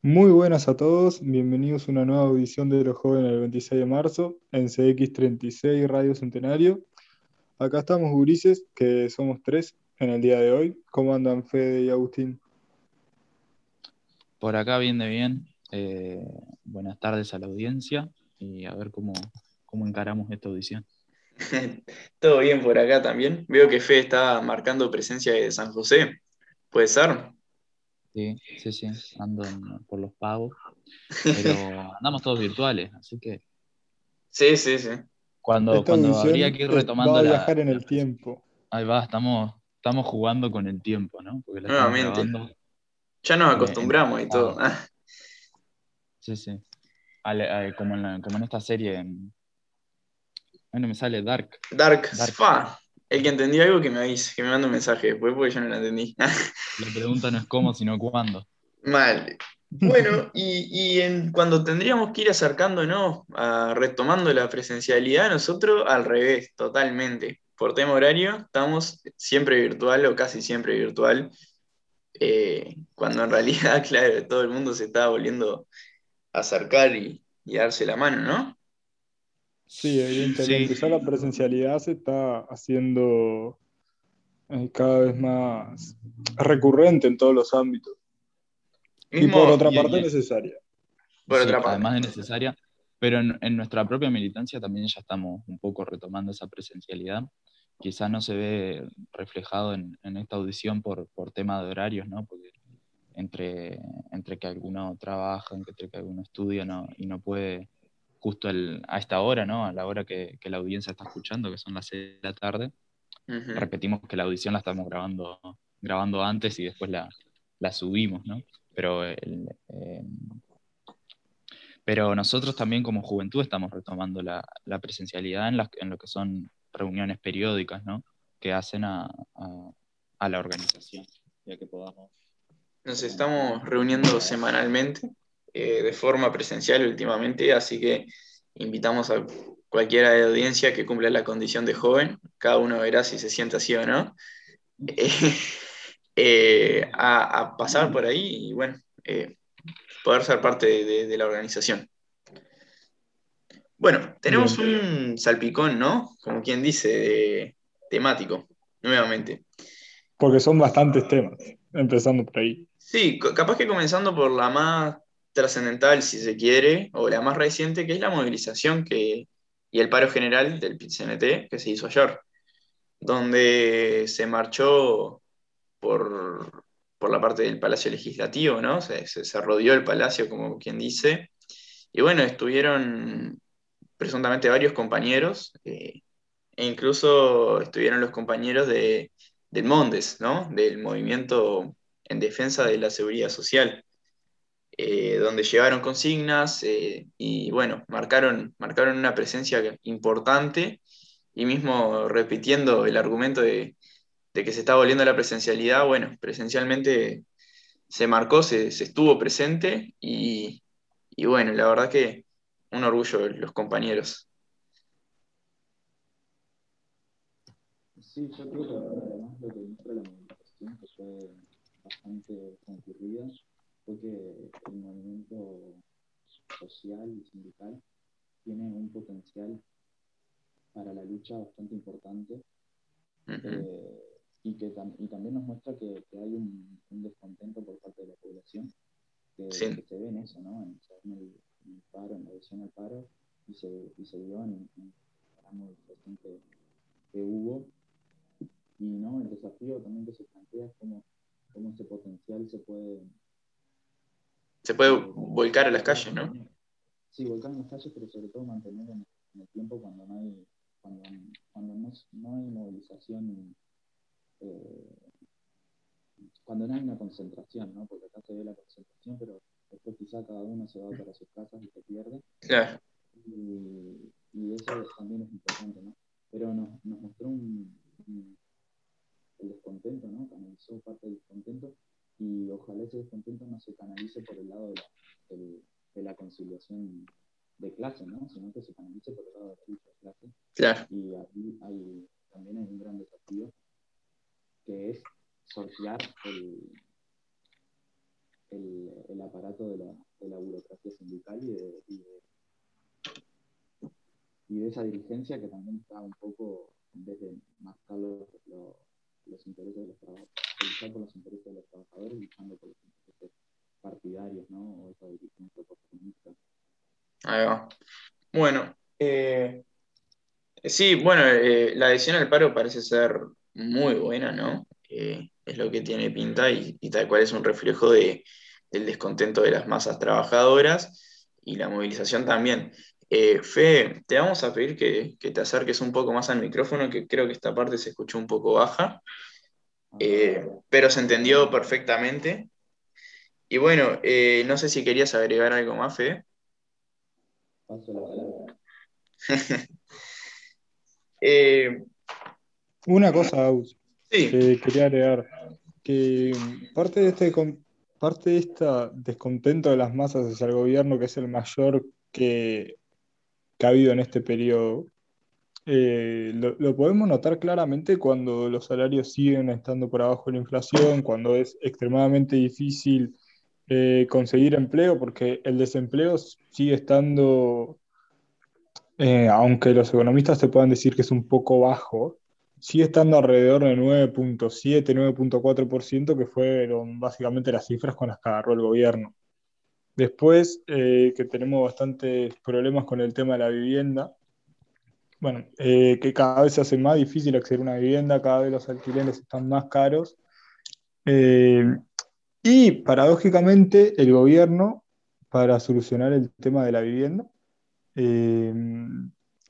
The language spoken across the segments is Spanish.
Muy buenas a todos, bienvenidos a una nueva audición de Los Jóvenes el 26 de marzo en CX36 Radio Centenario. Acá estamos, gurises, que somos tres en el día de hoy. ¿Cómo andan Fede y Agustín? Por acá bien de bien. Eh, buenas tardes a la audiencia y a ver cómo, cómo encaramos esta audición. Todo bien por acá también. Veo que Fede está marcando presencia de San José. ¿Puede ser? Sí, sí, sí, ando por los pagos, pero andamos todos virtuales, así que Sí, sí, sí. cuando, cuando habría que ir va retomando a la... viajar en el tiempo. Ahí va, estamos, estamos jugando con el tiempo, ¿no? Porque la Nuevamente. grabando, Ya nos eh, acostumbramos y todo. ah, sí, sí. Al- al- como, en la- como en esta serie, en... Ay, no me sale Dark. Dark, Dark. fa. El que entendió algo que me avise, que me mande un mensaje después porque yo no lo entendí. La pregunta no es cómo, sino cuándo. Mal. Bueno, y, y en- cuando tendríamos que ir acercándonos a retomando la presencialidad, nosotros al revés, totalmente. Por tema horario, estamos siempre virtual o casi siempre virtual, eh, cuando en realidad, claro, todo el mundo se está volviendo a acercar y, y darse la mano, ¿no? Sí, evidentemente. Sí. Ya la presencialidad se está haciendo eh, cada vez más recurrente en todos los ámbitos. Y Mismo, por otra y- parte y- necesaria. Por Sí, otra parte. además de necesaria, pero en, en nuestra propia militancia también ya estamos un poco retomando esa presencialidad. Quizás no se ve reflejado en, en esta audición por, por tema de horarios, ¿no? Porque entre, entre que alguno trabaja, entre que alguno estudia ¿no? y no puede justo el- a esta hora, ¿no? A la hora que, que la audiencia está escuchando, que son las 6 de la tarde, Ujú. repetimos que la audición la estamos grabando, grabando antes y después la, la subimos, ¿no? Pero, el, eh, pero nosotros también como juventud estamos retomando la, la presencialidad en, las, en lo que son reuniones periódicas, ¿no? Que hacen a, a- a la organización, ya que podamos. Nos estamos reuniendo semanalmente, eh, de forma presencial últimamente, así que invitamos a cualquiera de la audiencia que cumpla la condición de joven, cada uno verá si se siente así o no, eh, a, a pasar por ahí y bueno, eh, poder ser parte de, la organización. Bueno, tenemos un salpicón, ¿no? Como quien dice, de- temático, nuevamente. Porque son bastantes temas, empezando por ahí. Sí, capaz que comenzando por la más trascendental, si se quiere, o la más reciente, que es la movilización que, y el paro general del PIT-CNT que se hizo ayer, donde se marchó por, por la parte del Palacio Legislativo, ¿no? Se, se- rodeó el palacio, como quien dice, y bueno, estuvieron presuntamente varios compañeros, eh, e incluso estuvieron los compañeros de, del Mondes, ¿no? Del movimiento en defensa de la seguridad social, eh, donde llevaron consignas eh, y bueno, marcaron, marcaron una presencia importante y mismo repitiendo el argumento de, que se está volviendo la presencialidad, bueno, presencialmente se marcó, se, se estuvo presente y, y bueno, la verdad que un orgullo los compañeros. Sí, yo creo que además lo que muestra la movilización, que fue bastante concurrida, fue que el movimiento social y sindical tiene un potencial para la lucha bastante importante eh, y que tam- y también nos muestra que, que hay un, un descontento por parte de la población que, Sí. que se ve en eso, ¿no? En, en el, en el paro, en la adhesión al paro y se, y se vio en, en la movilización que, que hubo y no el desafío también que se plantea es cómo, cómo ese potencial se puede Se puede volcar a las calles, ¿no? Sí, volcar en las calles, pero sobre todo mantener en, en el tiempo cuando no hay, cuando, cuando no, no hay movilización, eh, cuando no hay una concentración, ¿no? Porque acá se ve la concentración, pero después quizá cada uno se va para sus casas y se pierde. Claro. Y, y eso también es importante, ¿no? Pero nos, nos mostró un, un- el descontento, ¿no? Canalizó parte del descontento y ojalá ese descontento no se canalice por el lado de la, de la conciliación de clase, ¿no? Sino que se canalice por el lado de la lucha de clase. Claro. Y ahí hay, también hay un gran desafío que es sortear el, el, aparato de la, de la, burocracia sindical y de, y de, esa dirigencia que también está un poco, en vez de marcar los, los, intereses de los trabajadores, O esa dirigencia oportunista. Ahí va. Bueno, eh, sí, bueno, eh, la adhesión al paro parece ser muy buena, ¿no? Eh, es lo que tiene pinta y, tal cual es un reflejo de, del descontento de las masas trabajadoras y la movilización también. Fe, te vamos a pedir que, te acerques un poco más al micrófono, que creo que esta parte se escuchó un poco baja, eh, pero se entendió perfectamente. Y bueno, no sé si querías agregar algo más, Fe. Paso la palabra. Una cosa, Sí. quería agregar que parte de este parte de este descontento de las masas hacia el gobierno, que es el mayor que, ha habido en este periodo, eh, lo, podemos notar claramente cuando los salarios siguen estando por abajo de la inflación, cuando es extremadamente difícil eh, conseguir empleo, porque el desempleo sigue estando, eh, aunque los economistas te puedan decir que es un poco bajo, sigue estando alrededor de 9.7, 9.4%, que fueron básicamente las cifras con las que agarró el gobierno. Después, que tenemos bastantes problemas con el tema de la vivienda, bueno, eh, que cada vez se hace más difícil acceder a una vivienda, cada vez los alquileres están más caros. Eh, y paradójicamente, el gobierno, para solucionar el tema de la vivienda,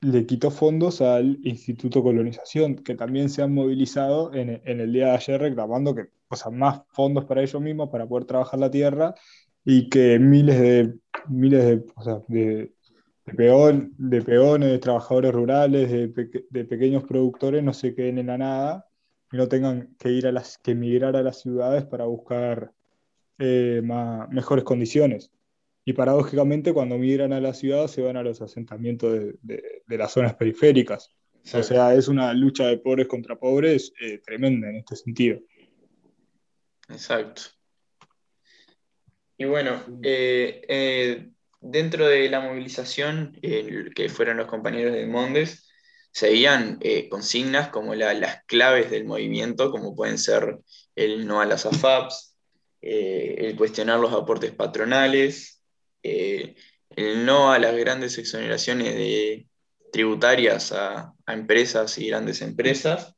le quitó fondos al Instituto Colonización, que también se han movilizado en, el día de ayer reclamando que, o más fondos para ellos mismos para poder trabajar la tierra y que miles de, miles de, peón, de peones, de trabajadores rurales, de, de, pequeños productores no se queden en la nada y no tengan que ir a las, que emigrar a las ciudades para buscar eh, mejores condiciones. Y paradójicamente, cuando migran a la ciudad, se van a los asentamientos de, las zonas periféricas. O sea, es una lucha de pobres contra pobres eh, tremenda en este sentido. Exacto. Y bueno, eh, dentro de la movilización, que fueron los compañeros de Mondes, seguían consignas como las claves del movimiento, como pueden ser el no a las AFAPs, el cuestionar los aportes patronales, eh, el no a las grandes exoneraciones tributarias a, empresas y grandes empresas.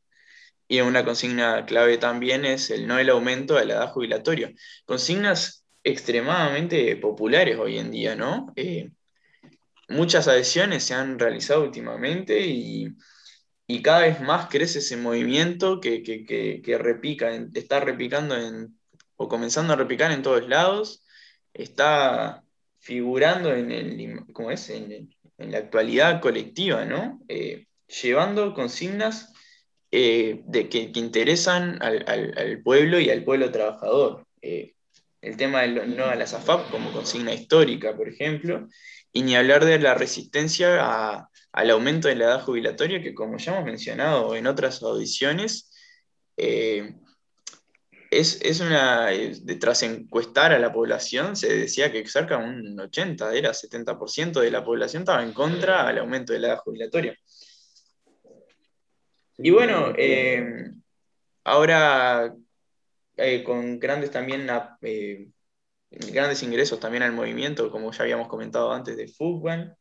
Y una consigna clave también es el no el aumento de la edad jubilatoria. Consignas extremadamente populares hoy en día, ¿no? Eh, muchas adhesiones se han realizado últimamente y, cada vez más crece ese movimiento que, que, repica, está repicando en, o comenzando a repicar en todos lados. Está figurando en, el, ¿cómo es? en, la actualidad colectiva, ¿no? Eh, llevando consignas eh, de que, interesan al, pueblo y al pueblo trabajador. El tema del no a la SAFAP como consigna histórica, por ejemplo, y ni hablar de la resistencia al aumento de la edad jubilatoria, que como ya hemos mencionado en otras audiciones, es, una, de, tras encuestar a la población, se decía que cerca de un 80, era 70% de la población estaba en contra al aumento de la edad jubilatoria. Y bueno, eh, ahora eh, con grandes también eh, grandes ingresos también al movimiento, como ya habíamos comentado antes de fútbol,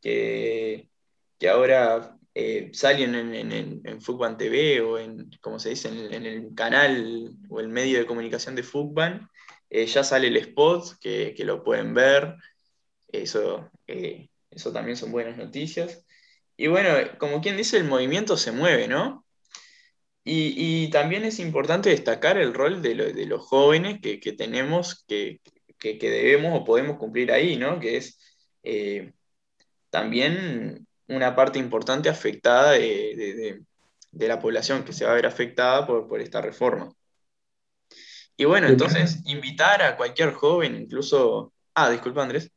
que, que ahora eh, salen en, en, Fútbol TV o en, como se dice, en, el canal o el medio de comunicación de Fútbol, ya sale el spot que, lo pueden ver. Eso, eso también son buenas noticias. Y bueno, como quien dice, el movimiento se mueve, ¿no? Y, también es importante destacar el rol de, los jóvenes que, tenemos, que, que, debemos o podemos cumplir ahí, ¿no? Que es también una parte importante afectada de, la población que se va a ver afectada por, esta reforma. Y bueno, entonces, invitar a cualquier joven, incluso... Ah, disculpa Andrés.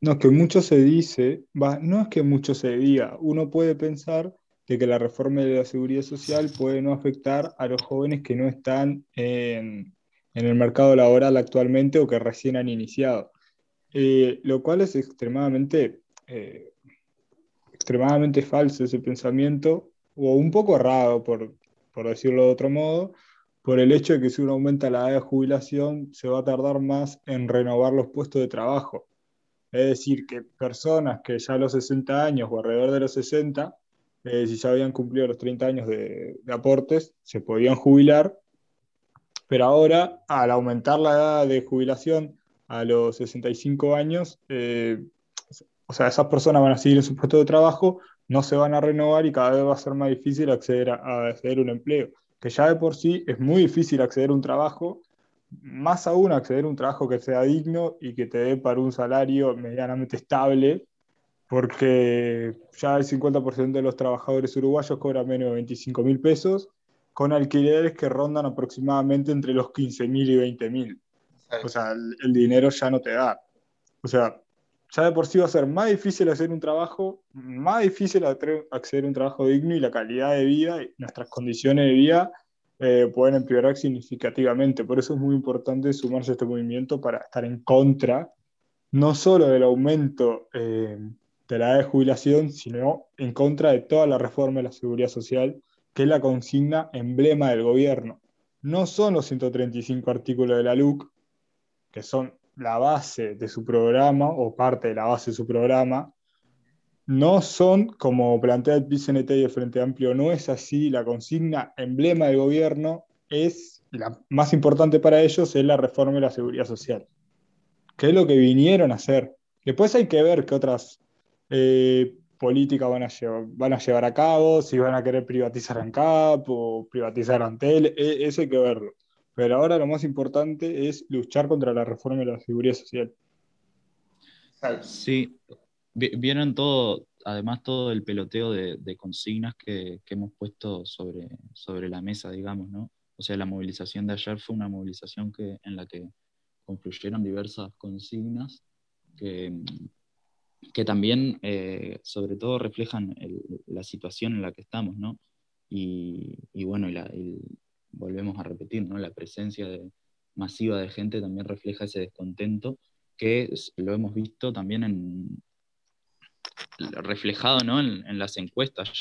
No, es que mucho se dice, va, no es que mucho se diga, uno puede pensar de que la reforma de la seguridad social puede no afectar a los jóvenes que no están en, en el mercado laboral actualmente o que recién han iniciado. Eh, lo cual es extremadamente, eh, extremadamente falso ese pensamiento, o un poco errado, por, por decirlo de otro modo, por el hecho de que si uno aumenta la edad de jubilación, se va a tardar más en renovar los puestos de trabajo. Es decir, que personas que ya a los 60 años o alrededor de los 60, eh, si ya habían cumplido los 30 años de, de, aportes, se podían jubilar, pero ahora, al aumentar la edad de jubilación a los 65 años, eh, o sea, esas personas van a seguir en su puesto de trabajo, no se van a renovar y cada vez va a ser más difícil acceder a, a acceder a un empleo, que ya de por sí es muy difícil acceder a un trabajo, más aún acceder a un trabajo que sea digno y que te dé para un salario medianamente estable, porque ya el 50% de los trabajadores uruguayos cobran menos de 25 mil pesos, con alquileres que rondan aproximadamente entre los 15 mil y 20 mil. O sea, el, el, dinero ya no te da. O sea, ya de por sí va a ser más difícil hacer un trabajo, más difícil acceder a un trabajo digno y la calidad de vida y nuestras condiciones de vida eh, pueden empeorar significativamente. Por eso es muy importante sumarse a este movimiento para estar en contra, no solo del aumento eh, de la edad de jubilación, sino en contra de toda la reforma de la seguridad social, que es la consigna emblema del gobierno. No son los 135 artículos de la LUC, que son la base de su programa o parte de la base de su programa, no son, como plantea el PCNT y el Frente Amplio, no es así. La consigna emblema del gobierno es, la más importante para ellos, es la reforma de la seguridad social, que es lo que vinieron a hacer. Después hay que ver qué otras eh, políticas van a, llevar, van a llevar a cabo, si van a querer privatizar ANCAP o privatizar Antel, e, eso hay que verlo. Pero ahora lo más importante es luchar contra la reforma de la seguridad social. Sí, vieron todo, además todo el peloteo de, de consignas que, que, hemos puesto sobre, sobre la mesa, digamos, ¿no? O sea, la movilización de ayer fue una movilización que, en la que confluyeron diversas consignas que, que también, eh, sobre todo, reflejan la situación en la que estamos, ¿no? Y, bueno, y volvemos a repetir, ¿no? La presencia masiva de gente también refleja ese descontento que lo hemos visto también reflejado ¿no? en, las encuestas.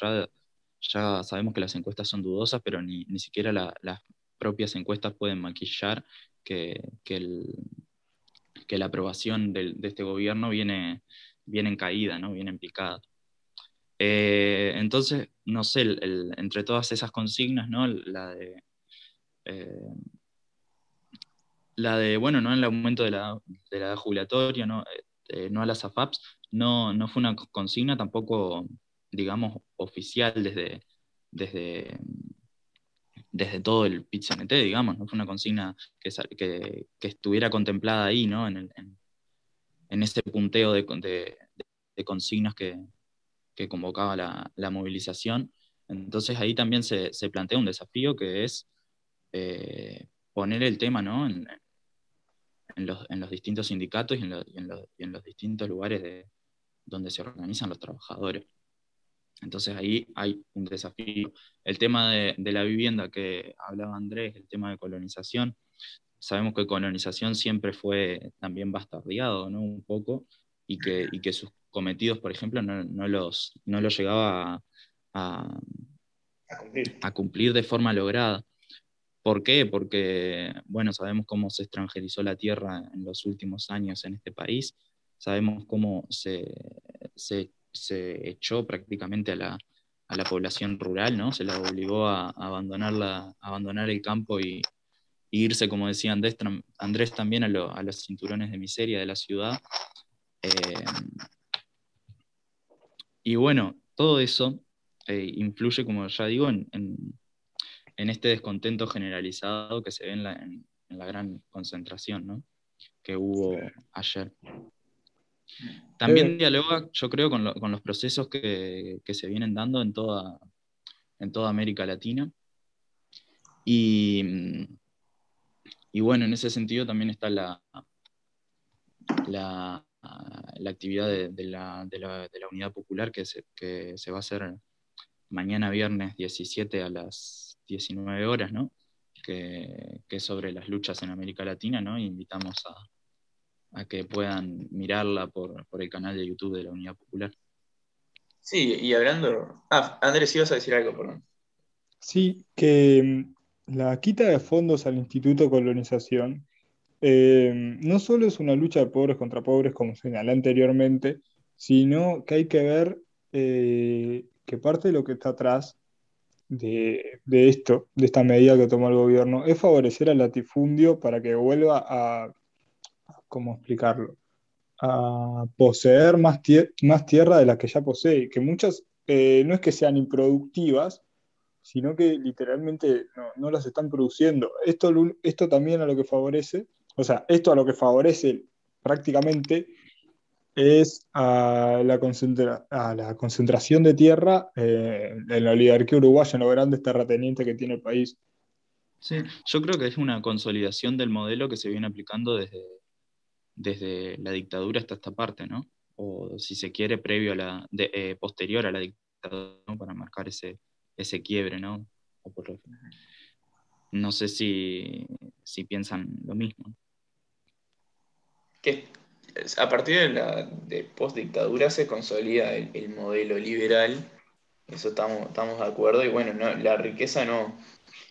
Ya, sabemos que las encuestas son dudosas, pero ni, ni siquiera la, las propias encuestas pueden maquillar que, que, la aprobación de este gobierno viene, viene en caída, ¿no? viene en. Eh, entonces, no sé, entre todas esas consignas, ¿no? la de eh, la de, bueno, ¿no? el aumento de la, de la jubilatoria, ¿no? Eh, no a las AFAPs, no, no fue una consigna tampoco, digamos, oficial desde, desde, desde todo el PIT-CNT, digamos, no fue una consigna que, que, estuviera contemplada ahí, ¿no? En ese punteo de, de, de consignas que, que convocaba la, la, movilización. Entonces ahí también se, se plantea un desafío que es eh, poner el tema ¿no? en, en, los, en, los, distintos sindicatos y en, lo, y, lo, y en, los distintos lugares de, donde se organizan los trabajadores. Entonces ahí hay un desafío. El tema de, de, la vivienda que hablaba Andrés, el tema de colonización, sabemos que colonización siempre fue también bastardeado, ¿no? Un poco, y que, y que sus cometidos, por ejemplo, no, no, los, no los llegaba a, a, a, cumplir. a cumplir de forma lograda. ¿Por qué? Porque, bueno, sabemos cómo se extranjerizó la tierra en los últimos años en este país, sabemos cómo se, se, se echó prácticamente a la, a la, población rural, ¿no? Se la obligó a, abandonar, la, abandonar el campo y, y, irse, como decía Andrés, Andrés también, a, lo, a, los cinturones de miseria de la ciudad. Eh, y bueno, todo eso eh, influye, como ya digo, en, en en este descontento generalizado que se ve en la, en, en la gran concentración ¿no? que hubo ayer. También eh, dialoga, yo creo, con, lo, con los procesos que, que, se vienen dando en toda, en toda América Latina. Y, y bueno, en ese sentido también está la, la, la actividad de, de, la, de, la, de, la, Unidad Popular que se, que se va a hacer mañana viernes 17 a las 19 horas, ¿no? que, es sobre las luchas en América Latina, ¿no? invitamos a, que puedan mirarla por, el canal de YouTube de la Unidad Popular. Sí, y hablando. Ah, Andrés, ibas a decir algo, perdón. Sí, que la quita de fondos al Instituto Colonización eh, no solo es una lucha de pobres contra pobres, como señalé anteriormente, sino que hay que ver eh, que parte de lo que está atrás de, esto, de esta medida que tomó el gobierno, es favorecer al latifundio para que vuelva a, ¿cómo explicarlo? A poseer más, más tierra de la que ya posee, que muchas eh, no es que sean improductivas, sino que literalmente no, las están produciendo. Esto, esto también a lo que favorece, o sea, esto a lo que favorece prácticamente es a la, a la concentración de tierra eh, en la oligarquía uruguaya, en los grandes terratenientes que tiene el país. Sí, yo creo que es una consolidación del modelo que se viene aplicando desde, desde la dictadura hasta esta parte, ¿no? O si se quiere, previo a la, eh, posterior a la dictadura, para marcar ese, ese quiebre, ¿no? no sé si, si piensan lo mismo. ¿Qué, a partir de la de post-dictadura se consolida el, modelo liberal, eso estamos, estamos de acuerdo, y bueno, la riqueza no,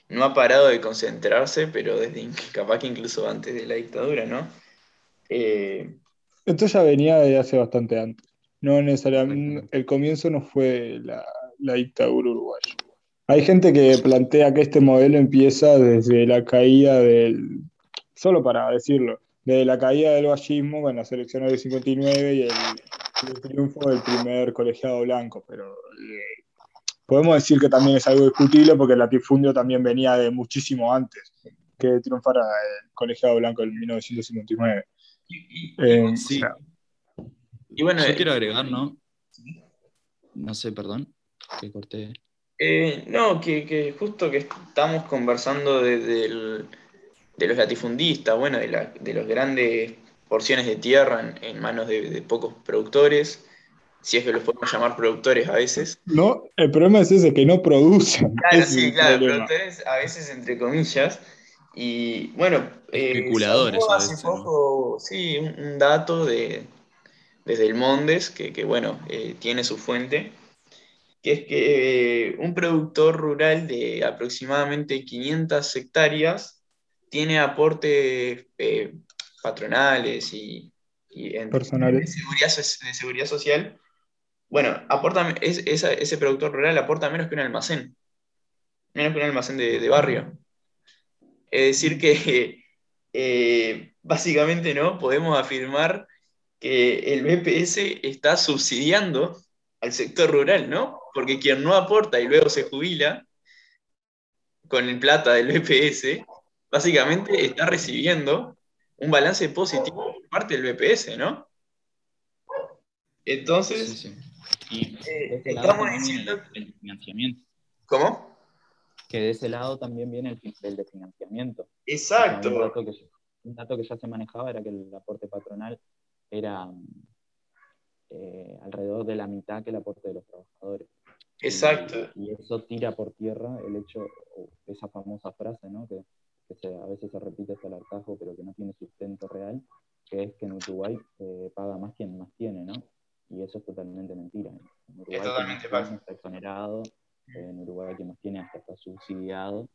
no ha parado de concentrarse, pero desde capaz que incluso antes de la dictadura, ¿no? Eh, Esto ya venía de hace bastante antes. No necesariamente, el comienzo no fue la, la dictadura uruguaya. Hay gente que plantea que este modelo empieza desde la caída del, solo para decirlo, de la caída del vallismo con las elecciones del 59 y el, triunfo del primer colegiado blanco, pero eh, podemos decir que también es algo discutible porque el latifundio también venía de muchísimo antes que triunfara el colegiado blanco en 1959. Eh, sí. y bueno, yo eh, quiero agregar, ¿no? No sé, perdón, que corté. No, que, justo que estamos conversando el de los latifundistas, bueno, de, la, de las grandes porciones de tierra en, manos de, pocos productores, si es que los podemos llamar productores a veces. No, el problema es ese, que no producen. Claro, sí, claro, productores a veces entre comillas. Y bueno, eh, especuladores. hace poco, sí, un, dato de, desde el Mondes, que, que bueno, eh, tiene su fuente, que es que eh, un productor rural de aproximadamente 500 hectáreas tiene aportes eh, patronales y, Personales. De, seguridad, social, bueno, aporta, ese productor rural aporta menos que un almacén, menos que un almacén de, barrio. Es decir, que eh, básicamente no podemos afirmar que el BPS está subsidiando al sector rural, ¿no? Porque quien no aporta y luego se jubila con el plata del BPS, básicamente está recibiendo un balance positivo por parte del BPS, ¿no? Entonces, eh, estamos diciendo... El financiamiento. ¿Cómo? Que de ese lado también viene el, el de financiamiento. Exacto. Un dato, que, un dato, que, ya se manejaba era que el aporte patronal era eh, alrededor de la mitad que el aporte de los trabajadores. Exacto. Y, eso tira por tierra el hecho, esa famosa frase, ¿no? Que que a veces se repite hasta el hartajo, pero que no tiene sustento real, que es que en Uruguay eh, paga más quien más tiene, ¿no? Y eso es totalmente mentira. En Uruguay, es totalmente Está exonerado, en Uruguay quien más tiene hasta está subsidiado,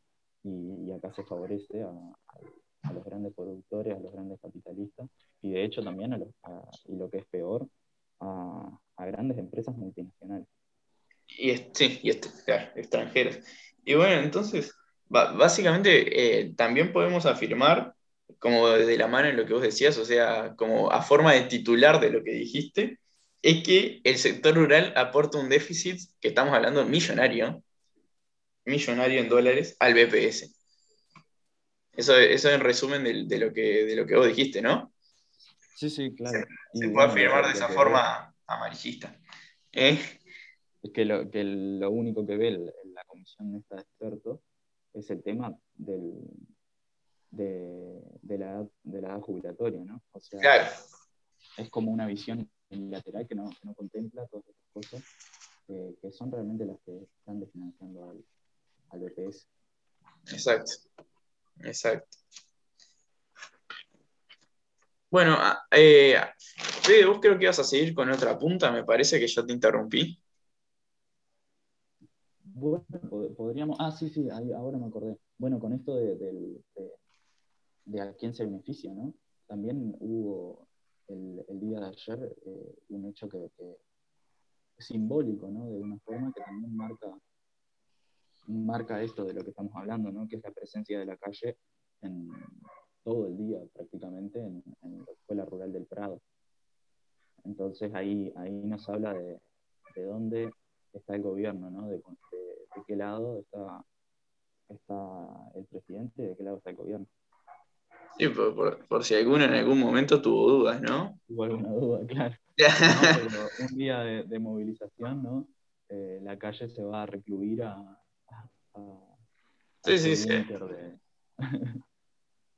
y, acá se favorece a, los grandes productores, a los grandes capitalistas, y de hecho también, a, los, y lo que es peor, a, grandes empresas multinacionales. Y, sí, y extranjeras. Y bueno, entonces básicamente eh, también podemos afirmar, como de la mano en lo que vos decías, o sea, como a forma de titular de lo que dijiste, es que el sector rural aporta un déficit, que estamos hablando millonario, millonario en dólares, al BPS. Eso, eso en resumen de, lo que, de lo que vos dijiste, ¿no? Sí, sí, claro. Se, puede afirmar de esa forma amarillista. ¿eh? Es que lo, que lo único que ve la comisión esta de expertos es el tema del, de, la, de la edad jubilatoria, ¿no? O sea, claro. es como una visión unilateral que no, que no contempla todas estas cosas, eh, que son realmente las que están desfinanciando al, al BPS. Exacto. exacto. Bueno, ah, eh, Fede, vos creo que ibas a seguir con otra punta, me parece que yo te interrumpí. Bueno, podríamos. Ah, sí, sí, ahora me acordé. Bueno, con esto de, de, a quién se beneficia, ¿no? También hubo el, día de ayer eh, un hecho que, es simbólico, ¿no? De una forma que también marca, marca esto de lo que estamos hablando, ¿no? Que es la presencia de la calle en, todo el día prácticamente en, la Escuela Rural del Prado. Entonces ahí, ahí nos habla de, de dónde está el gobierno, ¿no? De, qué lado está, está el presidente, de qué lado está el gobierno. Sí, por, si alguno en algún momento tuvo dudas, ¿no? Tuvo alguna duda, claro. un día de, movilización, ¿no? Eh, la calle se va a recluir a, sí, sí, sí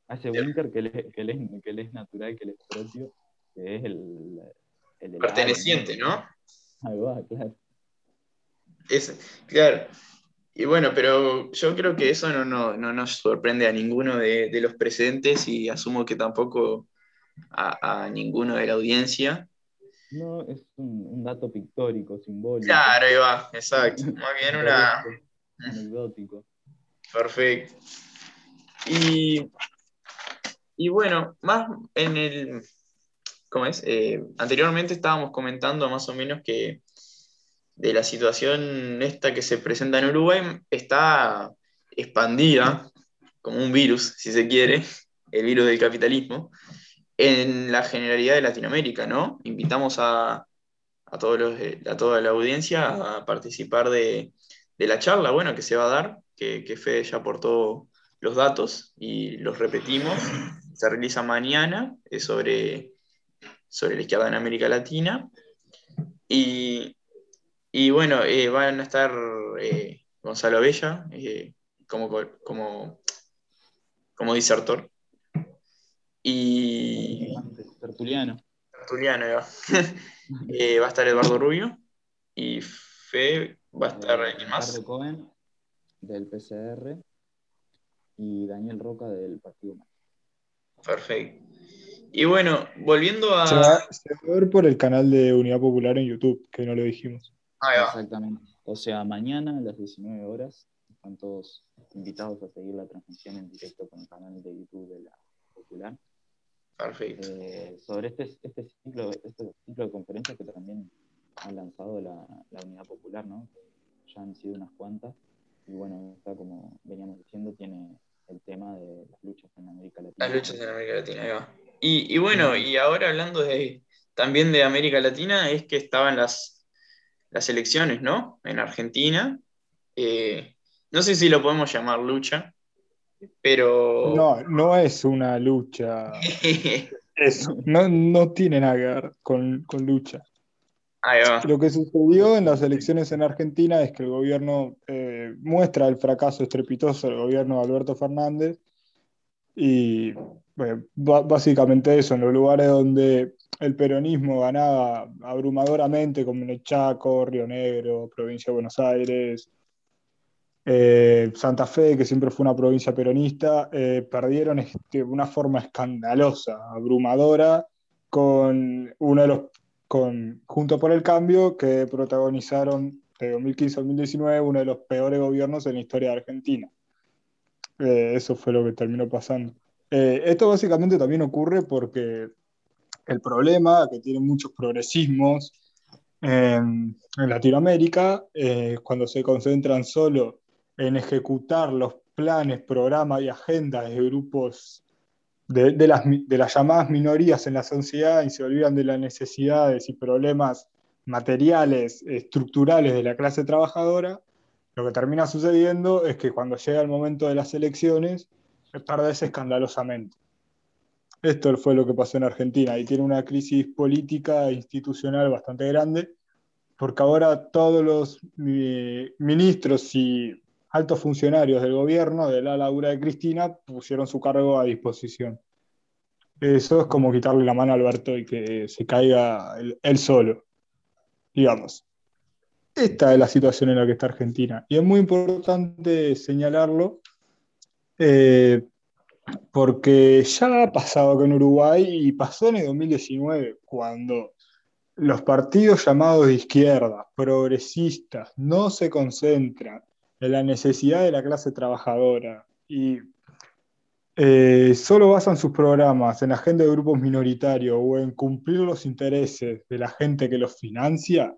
a ese búnker que, le, que, le, que le es natural, que le es propio, que es el... el Perteneciente, ¿no? Ahí va, claro. Claro. Y bueno, pero yo creo que eso no, no, no nos sorprende a ninguno de, de, los presentes y asumo que tampoco a, a, ninguno de la audiencia. No, es un, un, dato pictórico, simbólico. Claro, ahí va, exacto. Más bien una... Anecdótico. Perfecto. Y y bueno, más en el. ¿Cómo es? Eh, anteriormente estábamos comentando más o menos que de la situación esta que se presenta en Uruguay está expandida como un virus, si se quiere, el virus del capitalismo, en la generalidad de Latinoamérica, ¿no? Invitamos a, a, todos los, a toda la audiencia a participar de, de, la charla, bueno, que se va a dar, que, que Fede ya aportó los datos y los repetimos se realiza mañana, sobre, sobre la izquierda en América Latina. Y, bueno, eh, van a estar eh, Gonzalo Bella eh, como, como, como disertor. Y. Tertuliano. Tertuliano, va. va a estar Eduardo Rubio. Y Fe va a estar. ¿Quién más? Cohen, del PCR. Y Daniel Roca, del Partido Perfecto. Y bueno, volviendo a. Se va, a ver por el canal de Unidad Popular en YouTube, que no lo dijimos. Exactamente. O sea, mañana a las 19 horas están todos invitados a seguir la transmisión en directo con el canal de YouTube de la Popular. Perfecto. Eh, sobre este, este, ciclo, este ciclo de conferencias que también han lanzado la, la Unidad Popular, ¿no? Ya han sido unas cuantas. Y bueno, está como veníamos diciendo, tiene el tema de las luchas en América Latina. Las luchas en América Latina, ahí va. Y, bueno, y ahora hablando de, también de América Latina, es que estaban las, las elecciones, ¿no? En Argentina. Eh, no sé si lo podemos llamar lucha, pero... No, no es una lucha. no, no, tiene nada que ver con, con lucha. Lo que sucedió en las elecciones en Argentina es que el gobierno eh, muestra el fracaso estrepitoso del gobierno de Alberto Fernández y básicamente eso, en los lugares donde el peronismo ganaba abrumadoramente, como en el Chaco, Río Negro, provincia de Buenos Aires, eh, Santa Fe, que siempre fue una provincia peronista, eh, perdieron este, de una forma escandalosa, abrumadora, con uno de los con Junto por el Cambio, que protagonizaron de 2015 a 2019 uno de los peores gobiernos en la historia de Argentina. Eh, eso fue lo que terminó pasando. Esto básicamente también ocurre porque el problema que tienen muchos progresismos en, Latinoamérica, eh, cuando se concentran solo en ejecutar los planes, programas y agendas de grupos de, las, llamadas minorías en la sociedad y se olvidan de las necesidades y problemas materiales, estructurales de la clase trabajadora, lo que termina sucediendo es que cuando llega el momento de las elecciones, perdés escandalosamente. Esto fue lo que pasó en Argentina y tiene una crisis política e institucional bastante grande, porque ahora todos los ministros y altos funcionarios del gobierno, de la Laura de Cristina, pusieron su cargo a disposición. Eso es como quitarle la mano a Alberto y que se caiga él, solo, digamos. Esta es la situación en la que está Argentina. Y es muy importante señalarlo, eh, porque ya ha pasado con Uruguay y pasó en el 2019, cuando los partidos llamados de izquierda, progresistas, no se concentran en la necesidad de la clase trabajadora y eh, solo basan sus programas en la agenda de grupos minoritarios o en cumplir los intereses de la gente que los financia,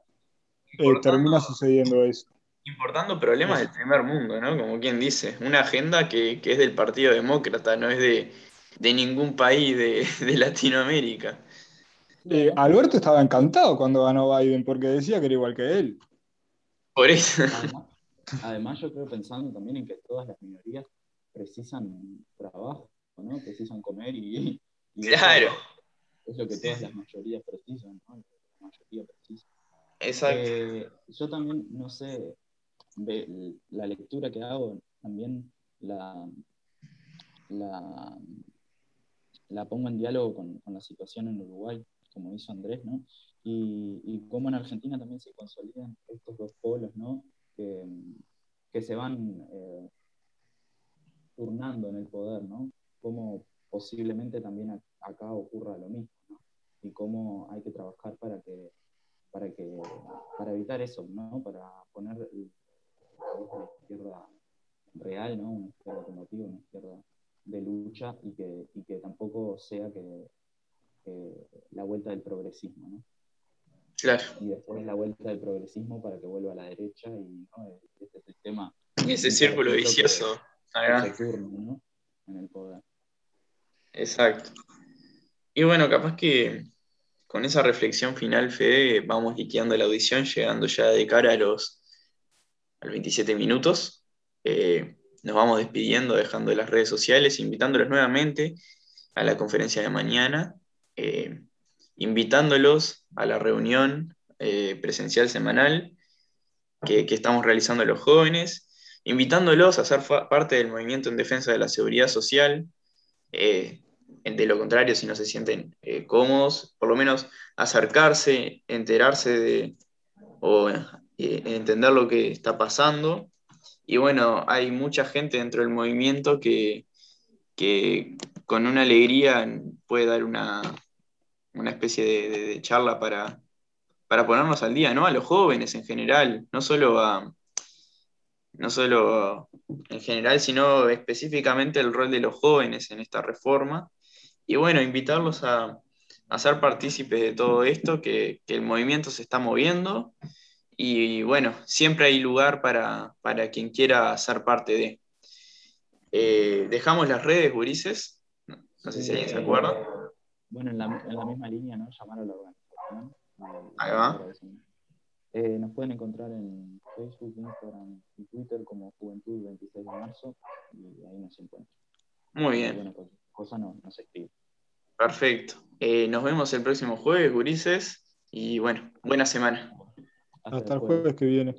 eh, termina sucediendo eso. Importando problemas del primer mundo, ¿no? Como quien dice, una agenda que, es del Partido Demócrata, no es de, ningún país de, Latinoamérica. Eh, Alberto estaba encantado cuando ganó Biden porque decía que era igual que él. Por eso. además yo creo pensando también en que todas las minorías precisan trabajo, ¿no? Precisan comer y... claro. Es lo que todas las mayorías precisan, ¿no? La mayoría precisa. Exacto. Eh, yo también, no sé, la lectura que hago, también la, la, la pongo en diálogo con, con, la situación en Uruguay, como hizo Andrés, ¿no? Y, y cómo en Argentina también se consolidan estos dos polos, ¿no? Que, que se van eh, turnando en el poder, ¿no? Cómo posiblemente también acá ocurra lo mismo, ¿no? Y cómo hay que trabajar para que, para que, para evitar eso, ¿no? Para poner la izquierda real, ¿no? Una izquierda automotiva, una izquierda de lucha y que, y que tampoco sea que, la vuelta del progresismo, ¿no? Claro. Y después la vuelta del progresismo para que vuelva a la derecha y ¿no? este sistema. Y ese círculo vicioso. En el poder. Exacto. Y bueno, capaz que con esa reflexión final, Fede, vamos liqueando la audición, llegando ya de cara a los, 27 minutos. Eh, nos vamos despidiendo, dejando las redes sociales, invitándolos nuevamente a la conferencia de mañana, eh, invitándolos a la reunión eh, presencial semanal que, estamos realizando los jóvenes invitándolos a ser parte del movimiento en defensa de la seguridad social. De lo contrario, si no se sienten cómodos, por lo menos acercarse, enterarse de entender lo que está pasando. Y bueno, hay mucha gente dentro del movimiento que, con una alegría puede dar una, especie de, charla para, para ponernos al día, ¿no? A los jóvenes en general, no solo a, no solo en general, sino específicamente el rol de los jóvenes en esta reforma. Y bueno, invitarlos a, ser partícipes de todo esto, que, el movimiento se está moviendo y bueno, siempre hay lugar para, quien quiera ser parte de. Eh, dejamos las redes, Gurises. No, sé si alguien se acuerda. Bueno, en la, misma línea, ¿no? Llamar a la organización. Ahí va. Eh, nos pueden encontrar en Facebook, Instagram y Twitter como Juventud 26 de marzo y ahí nos encuentran. Muy bien. cosa no, se escribe. Perfecto. Eh, nos vemos el próximo jueves, Gurises. Y bueno, buena semana. Hasta, el jueves que viene.